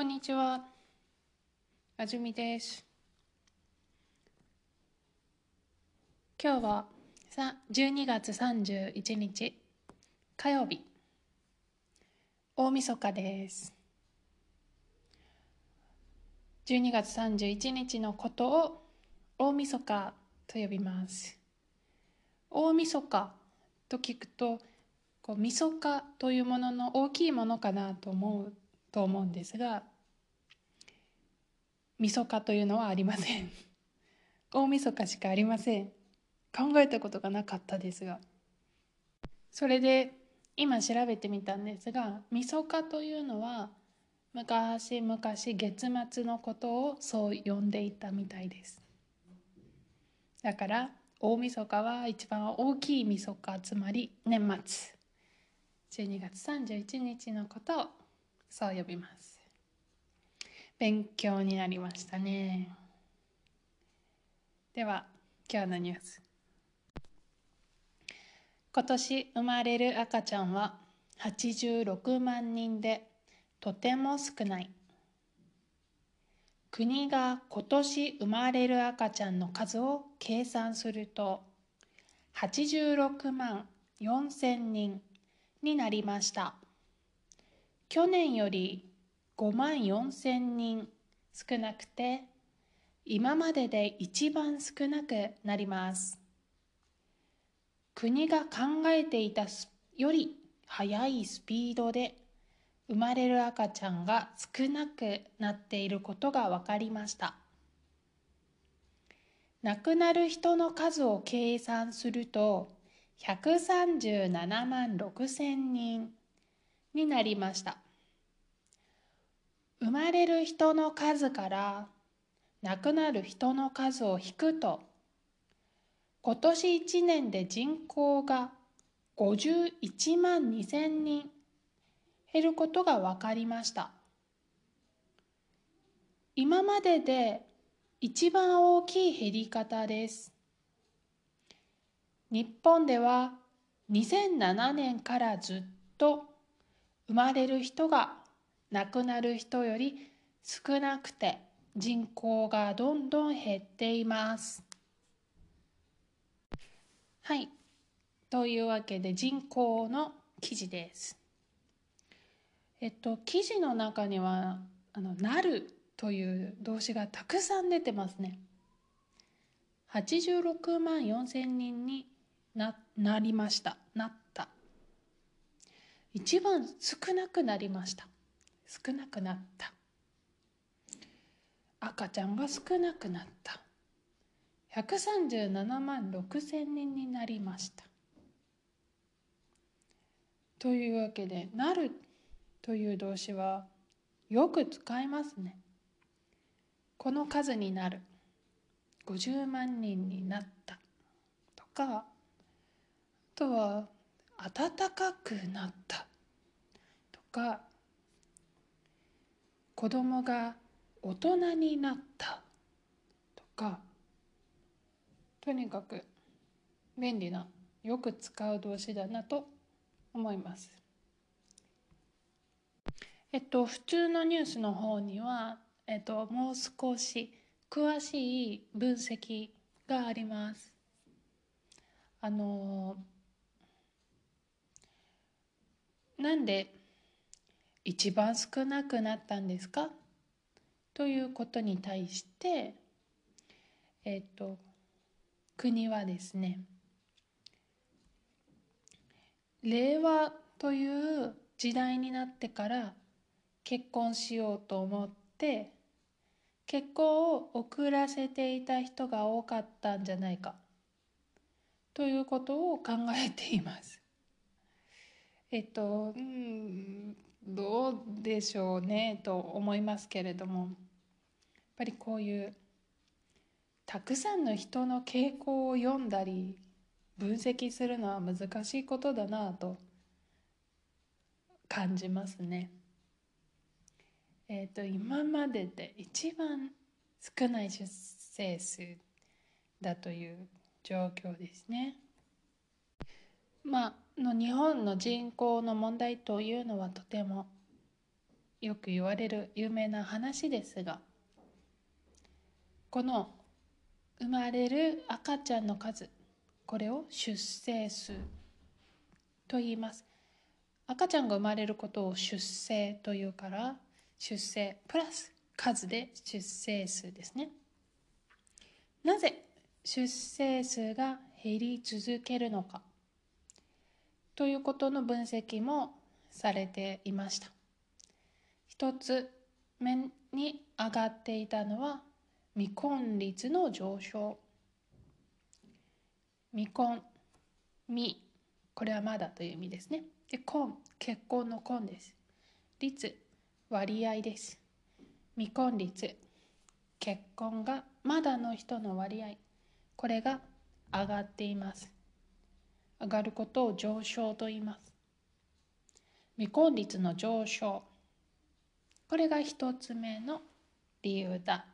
こんにちは。あじみです。今日はさ12月31日火曜日大晦日です。12月31日のことを大晦日と呼びます。大晦日と聞くとこう晦日というものの大きいものかなと思うと思うんですが晦日というのはありません。大晦日しかありません。考えたことがなかったですが。それで今調べてみたんですが晦日というのは昔々月末のことをそう呼んでいたみたいです。だから大晦日は一番大きい晦日つまり年末。12月31日のことをそう呼びます。勉強になりましたね。では今日のニュース。今年生まれる赤ちゃんは86万人でとても少ない。国が今年生まれる赤ちゃんの数を計算すると86万4千人になりました。去年より5万4千人少なくて今までで一番少なくなります。国が考えていたより速いスピードで生まれる赤ちゃんが少なくなっていることが分かりました。亡くなる人の数を計算すると137万6千人になりました。生まれる人の数から亡くなる人の数を引くと今年1年で人口が51万2千人減ることが分かりました。今までで一番大きい減り方です。日本では2007年からずっと生まれる人が亡くなる人より少なくて人口がどんどん減っています。はい。というわけで人口の記事です。えっと、記事の中には、あの、なるという動詞がたくさん出てますね。86万4千人にななりました。なった。一番少なくなりました。少なくなった。赤ちゃんが少なくなった。137万6千人になりました。というわけで、なるという動詞はよく使いますね。この数になる。50万人になった。とか、あとは、暖かくなった。とか、子供が大人になった。とか、とにかく便利な、よく使う動詞だなと思います。えっと、普通のニュースの方には、えっと、もう少し詳しい分析があります。あの、なんで一番少なくなったんですか？ということに対して、えっと、国はですね、令和という時代になってから結婚しようと思って結婚を遅らせていた人が多かったんじゃないかということを考えています。えっと、うん、どうでしょうねと思いますけれどもやっぱりこういうたくさんの人の傾向を読んだり分析するのは難しいことだなと感じますね。えっ、と今までで一番少ない出生数だという状況ですね。まあの日本の人口の問題というのはとてもよく言われる有名な話ですがこの生まれる赤ちゃんの数これを出生数と言います。赤ちゃんが生まれることを出生というから出生プラス数で出生数ですね。なぜ出生数が減り続けるのか。ということの分析もされていました。一つ目に上がっていたのは未婚率の上昇。未婚未これはまだという意味ですね。で婚結婚の婚です。率割合です。未婚率結婚がまだの人の割合。これが上がっています。上がることを上昇と言います。未婚率の上昇。これが一つ目の理由だ。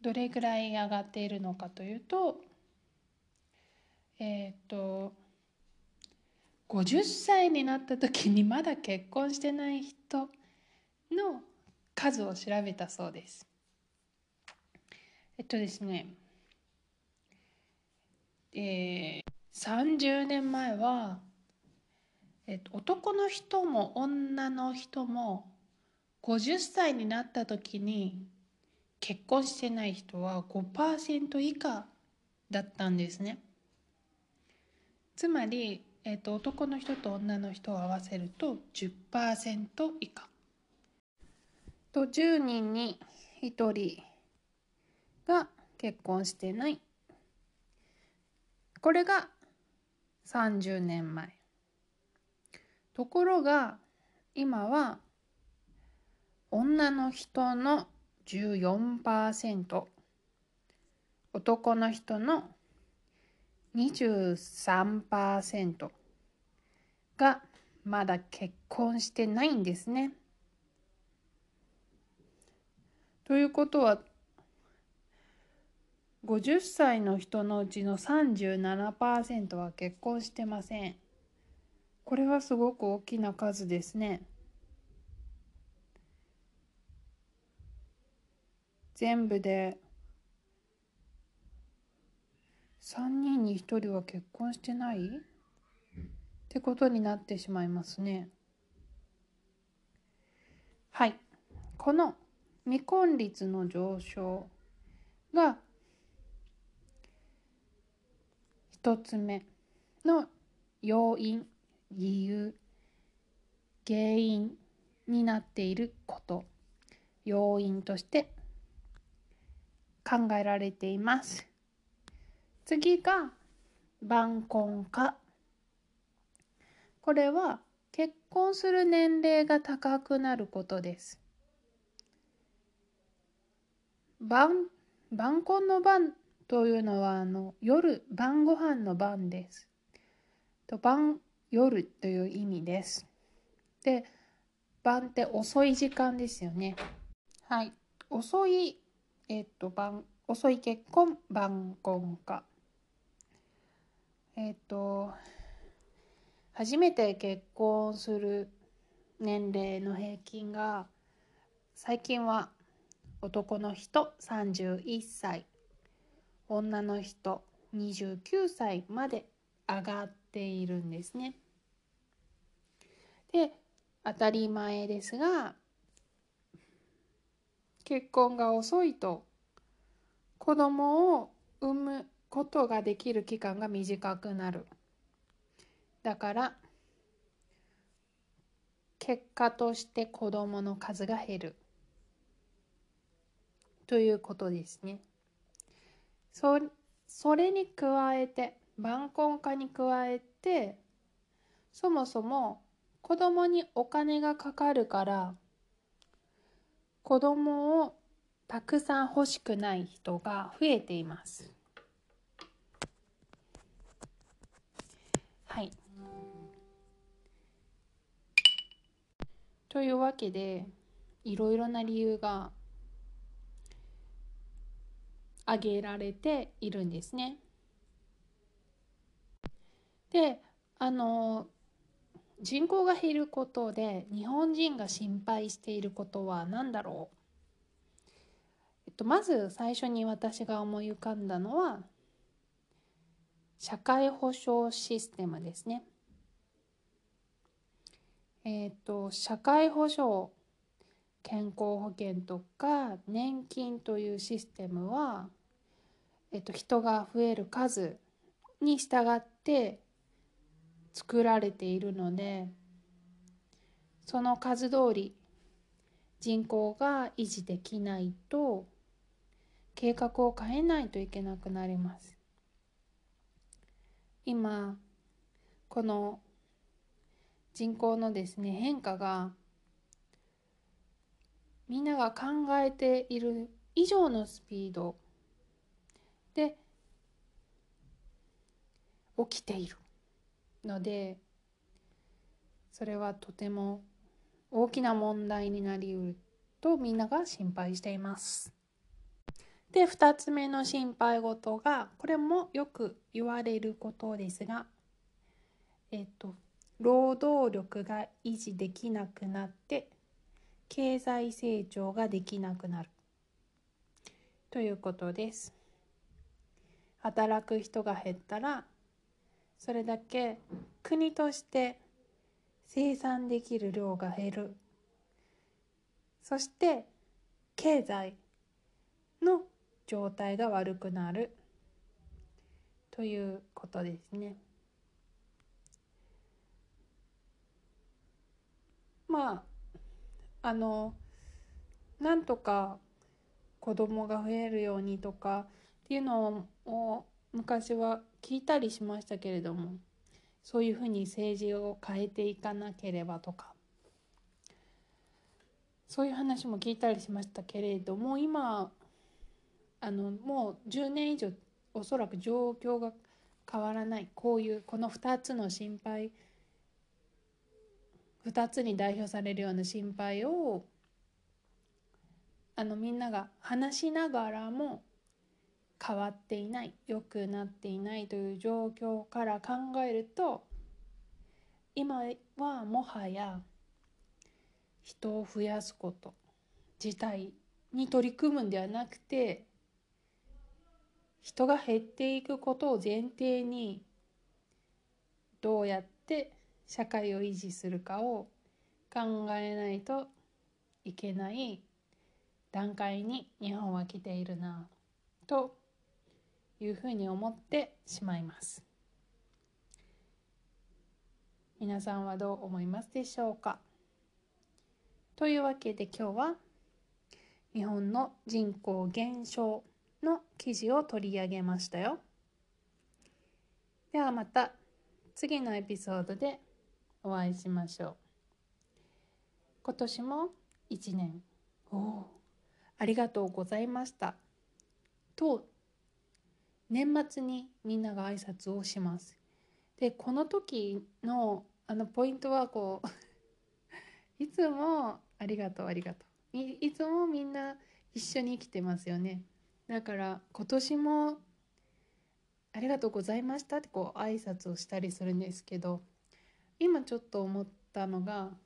どれぐらい上がっているのかというとえっ、と50歳になった時にまだ結婚してない人の数を調べたそうです。えっとですね、えー、30年前は、えっと、男の人も女の人も50歳になった時に結婚してない人は5%以下だったんですね。つまりえーと、男の人と女の人を合わせると10%以下と10人に1人が結婚してないこれが30年前ところが今は女の人の14%男の人の23%がまだ結婚してないんですね。ということは50歳の人のうちの37%は結婚してません。これはすごく大きな数ですね。全部で3人に1人は結婚してない？ってことになってしまいますね。はい。この未婚率の上昇が一つ目の要因、理由、原因になっていること、要因として考えられています。次が晩婚化。これは結婚する年齢が高くなることです。晩晩婚の晩というのはあの夜晩ご飯の晩です。と晩夜という意味です。で晩って遅い時間ですよね。はい。遅いえっと晩遅い結婚晩婚化えっ、と初めて結婚する年齢の平均が最近は男の人31歳。女の人29歳まで上がっているんですね。で当たり前ですが結婚が遅いと子供を産むことができる期間が短くなる。だから結果として子どもの数が減るということですね。そそれに加えて晩婚化に加えてそもそも子供にお金がかかるから子供をたくさん欲しくない人が増えています。はい。というわけでいろいろな理由が挙げられているんですね。であの人口が減ることで日本人が心配していることは何だろう、えっと、まず最初に私が思い浮かんだのは社会保障システムですね。えっと社会保障健康保険とか年金というシステムは、えっと、人が増える数に従って作られているのでその数通り人口が維持できないと計画を変えないといけなくなります。今この人口のですね変化がみんなが考えている以上のスピードで起きているのでそれはとても大きな問題になりうるとみんなが心配しています。で2つ目の心配事がこれもよく言われることですがえっと労働力が維持できなくなって経済成長ができなくなるということです。働く人が減ったらそれだけ国として生産できる量が減るそして経済の状態が悪くなるということですね。まああのなんとか子供が増えるようにとかっていうのを昔は聞いたりしましたけれどもそういうふうに政治を変えていかなければとかそういう話も聞いたりしましたけれども今あのもう10年以上おそらく状況が変わらないこういうこの2つの心配2つに代表されるような心配をあのみんなが話しながらも変わっていない良くなっていないという状況から考えると今はもはや人を増やすこと自体に取り組むんではなくて人が減っていくことを前提にどうやって社会を維持するかを考えないといけない段階に日本は来ているなというふうに思ってしまいます皆さんはどう思いますでしょうか？というわけで今日は日本の人口減少の記事を取り上げましたよ。ではまた次のエピソードでお会いしましょう。今年も一年おありがとうございましたと年末にみんなが挨拶をします。でこの時のあのポイントはこう いつもありがとうありがとういいつもみんな一緒に生きてますよね。だから今年もありがとうございましたってこう挨拶をしたりするんですけど今ちょっと思ったのが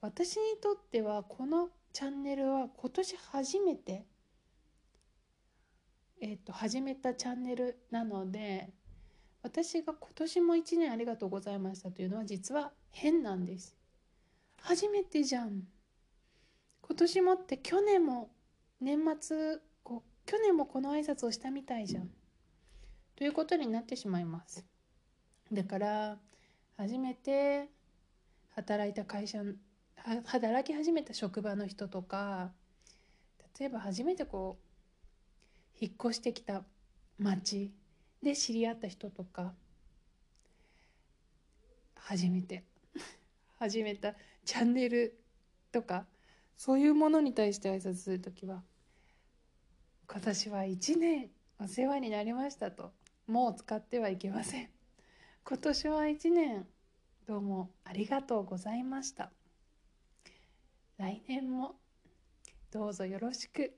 私にとってはこのチャンネルは今年初めてえっ、と始めたチャンネルなので私が今年も1年ありがとうございましたというのは実は変なんです。初めてじゃん。今年もって去年も年末去年もこの挨拶をしたみたいじゃん。ということになってしまいます。だから初めて働いた会社働き始めた職場の人とか例えば初めてこう引っ越してきた町で知り合った人とか初めて 始めたチャンネルとかそういうものに対して挨拶する時は今年は1年お世話になりましたともう使ってはいけません。今年は1年どうもありがとうございました。来年もどうぞよろしく。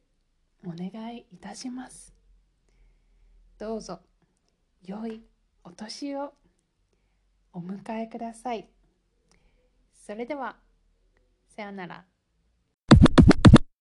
お願いいたしますどうぞ良いお年をお迎えくださいそれでは、さようなら。